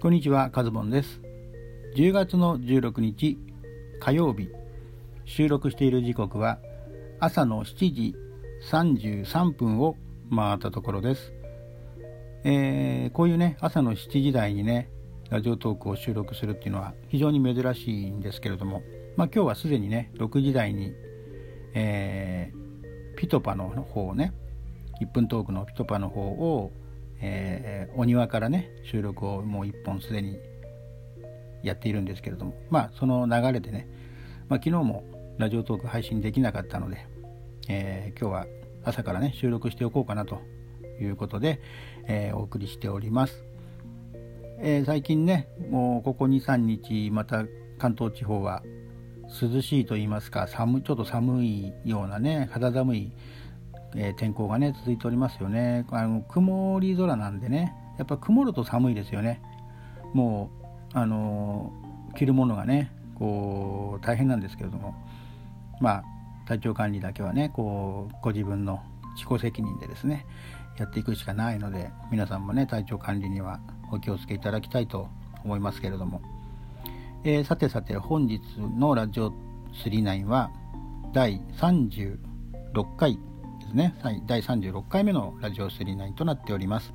こんにちは、カズボンです。10月の16日火曜日、収録している時刻は朝の7時33分を回ったところです。えーこういうね、朝の7時台にね、ラジオトークを収録するっていうのは非常に珍しいんですけれども、まあ今日はすでにね、6時台に、えーピトパの方をね、1分トークのピトパの方を、えーお庭からね収録をもう1本すでにやっているんですけれどもまあその流れでね、まあ、昨日もラジオトーク配信できなかったので、えー今日は朝からね収録しておこうかなということで、えーお送りしております、え最近ねもうここ23日また関東地方は涼しいと言いますか寒ちょっと寒いようなね肌寒いえー天候がね続いておりますよね。あの曇り空なんでねやっぱ曇ると寒いですよね。もうあの着るものがねこう大変なんですけれども。まあ体調管理だけはねこうご自分の自己責任でですねやっていくしかないので皆さんもね体調管理にはお気をつけいただきたいと思いますけれども、えーさてさて本日のラジオ39は第36回ですね。はい。第36回目のラジオ39となっております。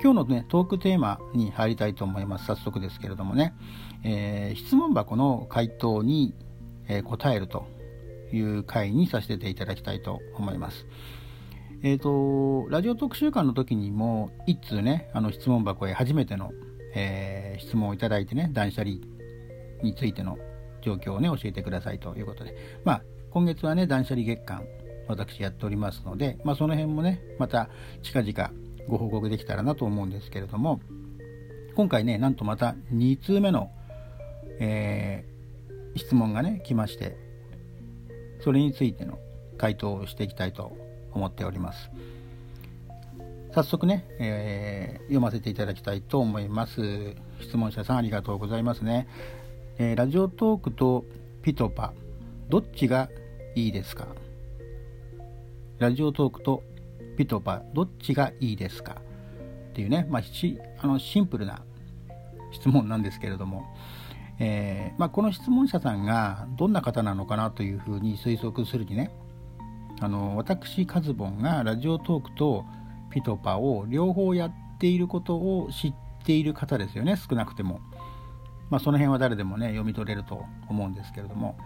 今日のねトークテーマに入りたいと思います。早速ですけれどもね、えー質問箱の回答に、えー答えるという回にさせていただきたいと思います。えー、とラジオ特集館の時にも一通ねあの質問箱へ初めての、えー質問をいただいてね断捨離についての状況をね教えてくださいということで。まあ今月はね断捨離月間私やっておりますので、まあ、その辺もねまた近々ご報告できたらなと思うんですけれども今回ねなんとまた2通目の、えー質問がね来ましてそれについての回答をしていきたいと思っております。早速ね、えー読ませていただきたいと思います。質問者さんありがとうございますね、えーラジオトークとピトパどっちがいいですか？ラジオトークとピトパどっちがいいですか？っていうね、まあ、あのシンプルな質問なんですけれども、えーまあ、この質問者さんがどんな方なのかなというふうに推測するにねあの私カズボンがラジオトークとピトパを両方やっていることを知っている方ですよね少なくても、まあ、その辺は誰でもね読み取れると思うんですけれども。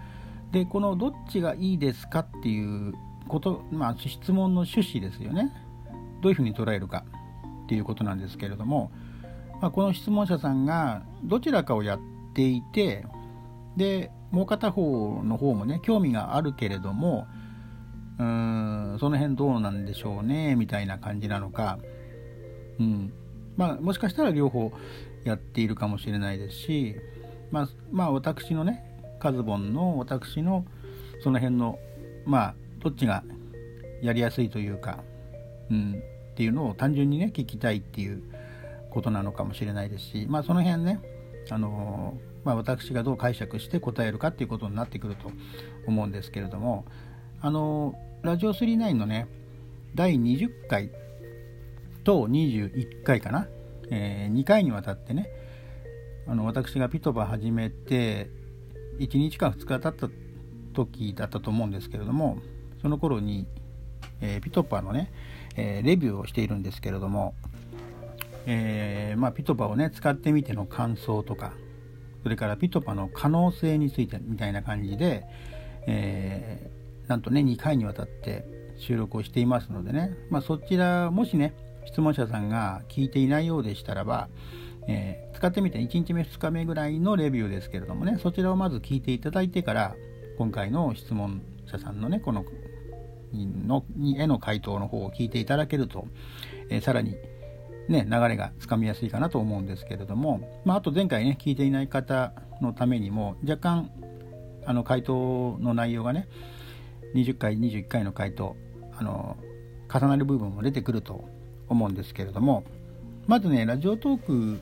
でこのどっちがいいですかっていうこと、まあ、質問の趣旨ですよね。どういうふうに捉えるかっていうことなんですけれども、まあ、この質問者さんがどちらかをやっていてでもう片方の方もね興味があるけれどもうーんその辺どうなんでしょうねみたいな感じなのか、うん。まあ、もしかしたら両方やっているかもしれないですし、まあ、まあ私のねカズボンの私のその辺のまあどっちがやりやすいというか、うん、っていうのを単純にね聞きたいっていうことなのかもしれないですしまあその辺ねあのまあ、私がどう解釈して答えるかっていうことになってくると思うんですけれどもあのラジオ39のね第20回と21回かな、え2回にわたってねあの私がピトパ始めて1日か2日経った時だったと思うんですけれどもその頃に、えーピトパーのね、えーレビューをしているんですけれども、えーまあ、ピトパをね使ってみての感想とかそれからピトパの可能性についてみたいな感じで、えなんとね2回にわたって収録をしていますのでね、まあ、そちらもしね質問者さんが聞いていないようでしたらば、えー使ってみて1日目2日目ぐらいのレビューですけれどもねそちらをまず聞いていただいてから今回の質問者さんのねこののにへの回答の方を聞いていただけると、えーさらにね、流れがつかみやすいかなと思うんですけれども、まあ、あと前回ね聞いていない方のためにも若干あの回答の内容がね20回21回の回答あの重なる部分も出てくると思うんですけれどもまずねラジオトーク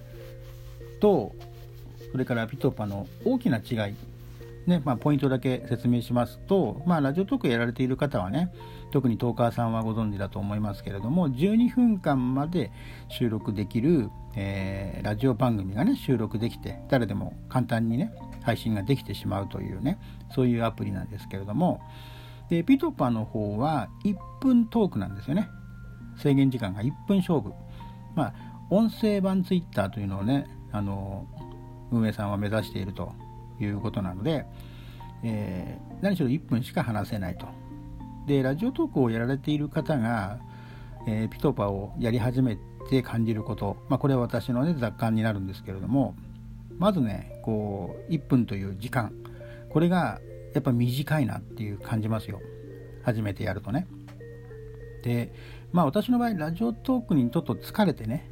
とそれからピトパの大きな違いね、まあ、ポイントだけ説明しますと、まあ、ラジオトークやられている方はね、特にトーカーさんはご存知だと思いますけれども、12分間まで収録できる、えー、ラジオ番組がね、収録できて、誰でも簡単にね、配信ができてしまうというね、そういうアプリなんですけれども、で、ピトパの方は1分トークなんですよね。制限時間が1分勝負。まあ、音声版ツイッターというのをね、あの、運営さんは目指しているということなので、えー、何しろ1分しか話せないと。で、ラジオトークをやられている方が、えー、ピトパをやり始めて感じること、まあ、これは私のね、雑感になるんですけれども、まずね、こう、1分という時間、これがやっぱ短いなっていう感じますよ。初めてやるとね。で、まあ私の場合、ラジオトークにちょっと疲れてね、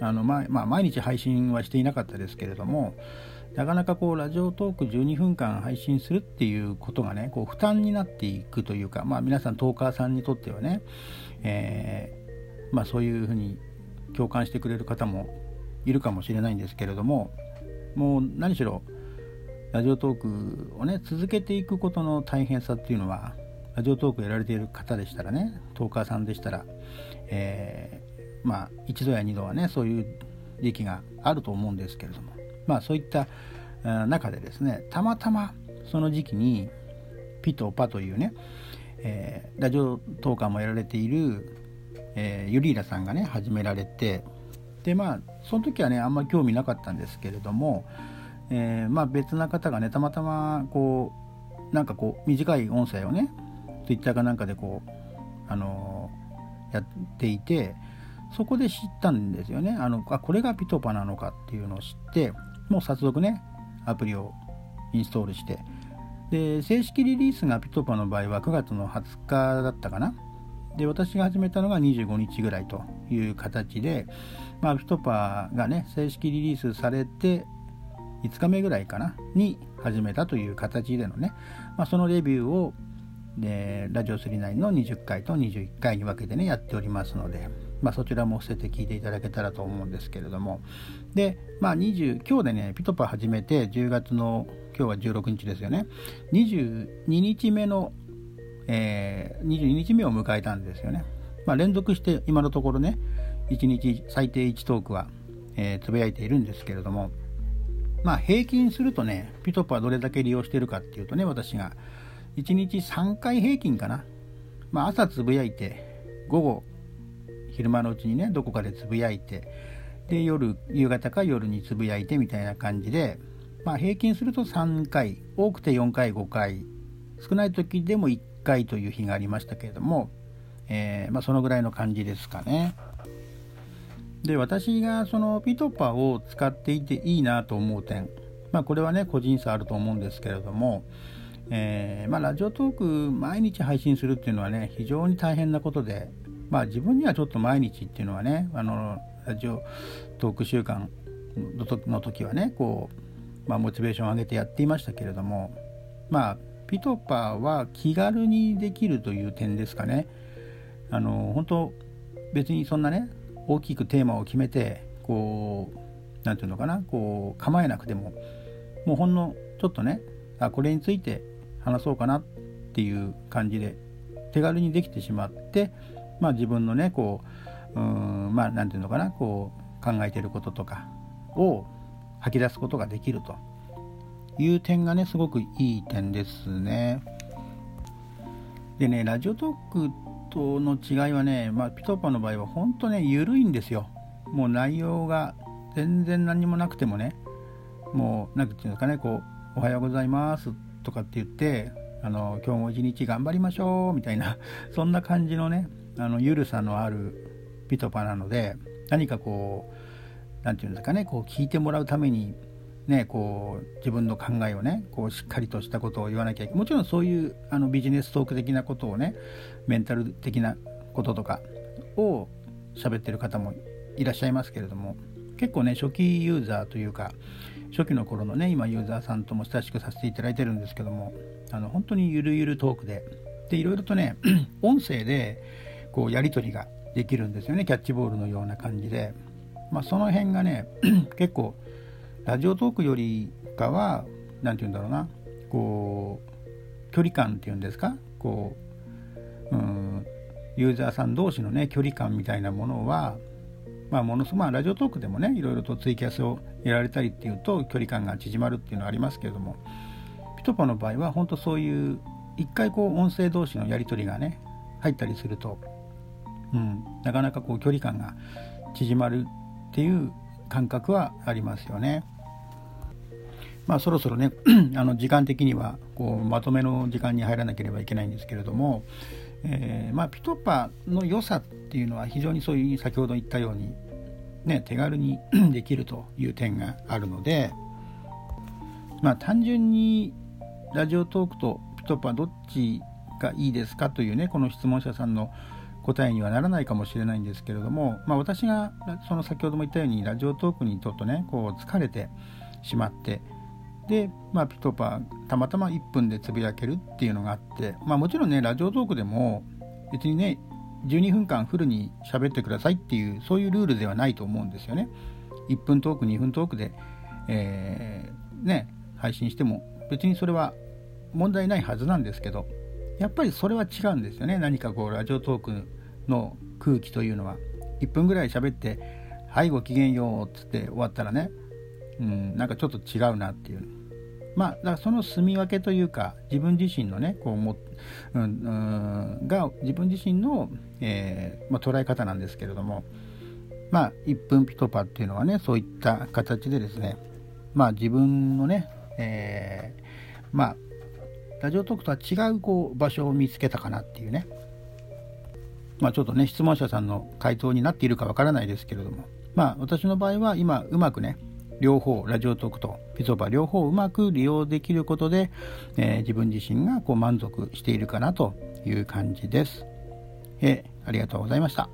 あのまあ、まあ、毎日配信はしていなかったですけれども、なかなかこうラジオトーク12分間配信するっていうことがねこう負担になっていくというか、まあ、皆さんトーカーさんにとってはね、えー、まあ、そういうふうに共感してくれる方もいるかもしれないんですけれどももう何しろラジオトークをね続けていくことの大変さっていうのはラジオトークやられている方でしたらねトーカーさんでしたら、えー、まあ一度や二度はねそういう時期があると思うんですけれども。まあそういった中でですねたまたまその時期にピとパというね、えー、ラジオトーカーもやられている、えー、ユリーラさんがね始められてでまあその時はねあんまり興味なかったんですけれども、えー、まあ別な方がねたまたまこうなんかこう短い音声をね Twitter かなんかでこうあのやっていてそこで知ったんですよね。あのあこれがピトパなのかっていうのを知ってもう早速ねアプリをインストールして。で正式リリースがピトパの場合は9月の20日だったかな。で私が始めたのが25日ぐらいという形で、まあ、ピトパがね正式リリースされて5日目ぐらいかなに始めたという形でのね、まあ、そのレビューをでラジオ39の20回と21回に分けてねやっておりますので、まあ、そちらも捨てて聞いていただけたらと思うんですけれども。で、まあ20、今日でねピトパ始めて10月の今日は16日ですよね。22日目の、えー、22日目を迎えたんですよね、まあ、連続して今のところね1日最低1トークは、え、つぶやいているんですけれども。まあ平均するとねピトパどれだけ利用してるかっていうとね私が1日3回平均かな、まあ、朝つぶやいて午後昼間のうちにねどこかでつぶやいてで夜夕方か夜につぶやいてみたいな感じで、まあ、平均すると3回多くて4回5回少ない時でも1回という日がありましたけれども、えー、まあ、そのぐらいの感じですかね。で私がそのピトパを使っていていいなと思う点、まあ、これはね個人差あると思うんですけれども、えー、まあ、ラジオトーク毎日配信するっていうのはね非常に大変なことで、まあ、自分にはちょっと毎日っていうのはねあのラジオトーク週間の時はねこう、まあ、モチベーションを上げてやっていましたけれどもまあピトパは気軽にできるという点ですかね。あの本当別にそんなね大きくテーマを決めてこう何て言うのかなこう構えなくてももうほんのちょっとねあこれについて話そうかなっていう感じで手軽にできてしまって、まあ、自分のねこううんまあ何て言うのかなこう考えてることとかを吐き出すことができるという点がねすごくいい点ですね。でねラジオトークとの違いはね、まあ、ピトーパーの場合は本当ね緩いんですよ。もう内容が全然何もなくてもねもう何て言うんですかねこう「おはようございます」とかって言ってあの今日も一日頑張りましょうみたいなそんな感じのねあのゆるさのあるピトパなので何かこう何て言うんですかねこう聞いてもらうためにねこう自分の考えをねこうしっかりとしたことを言わなきゃいけない。もちろんそういうあのビジネストーク的なことをねメンタル的なこととかを喋ってる方もいらっしゃいますけれども結構ね初期ユーザーというか初期の頃のね今ユーザーさんとも親しくさせていただいてるんですけどもあの本当にゆるゆるトークででいろいろとね 音声でこうやり取りができるんですよね。キャッチボールのような感じで、まあ、その辺がね 結構ラジオトークよりかは何て言うんだろうな。こう距離感っていうんですか？こううんユーザーさん同士のね距離感みたいなものはまあものすごくまあラジオトークでもねいろいろとツイキャスをやられたりっていうと距離感が縮まるっていうのはありますけれどもピトパの場合は本当そういう一回こう音声同士のやり取りがね入ったりすると、うん、なかなかこう距離感が縮まるっていう感覚はありますよね。まあそろそろね あの時間的にはこうまとめの時間に入らなければいけないんですけれども、えー、まあピトパの良さっていうのは非常にそういう先ほど言ったように、ね、手軽にできるという点があるのでまあ単純にラジオトークとピトパどっちがいいですかというねこの質問者さんの答えにはならないかもしれないんですけれども、まあ、私がその先ほども言ったようにラジオトークにちょっとねこう疲れてしまってで、まあ、ピトパたまたま1分でつぶやけるっていうのがあって、まあ、もちろんねラジオトークでも別にね12分間フルに喋ってくださいっていうそういうルールではないと思うんですよね。1分トーク2分トークで、えー、ね配信しても別にそれは問題ないはずなんですけどやっぱりそれは違うんですよね何かこうラジオトークの空気というのは1分ぐらい喋って「はいごきげんよう」っつって終わったらねうんなんかちょっと違うなっていう。まあだからその住み分けというか自分自身のねこうも、うん、うんが自分自身の、えー、まあ、捉え方なんですけれどもまあ1分ピトパっていうのはねそういった形でですねまあ自分のね、えー、まあラジオトークとは違うこう場所を見つけたかなっていうね。まあ、ちょっとね質問者さんの回答になっているかわからないですけれどもまあ私の場合は今うまくね両方ラジオトークとピゾバ両方うまく利用できることで、えー、自分自身がこう満足しているかなという感じです。えー、ありがとうございました。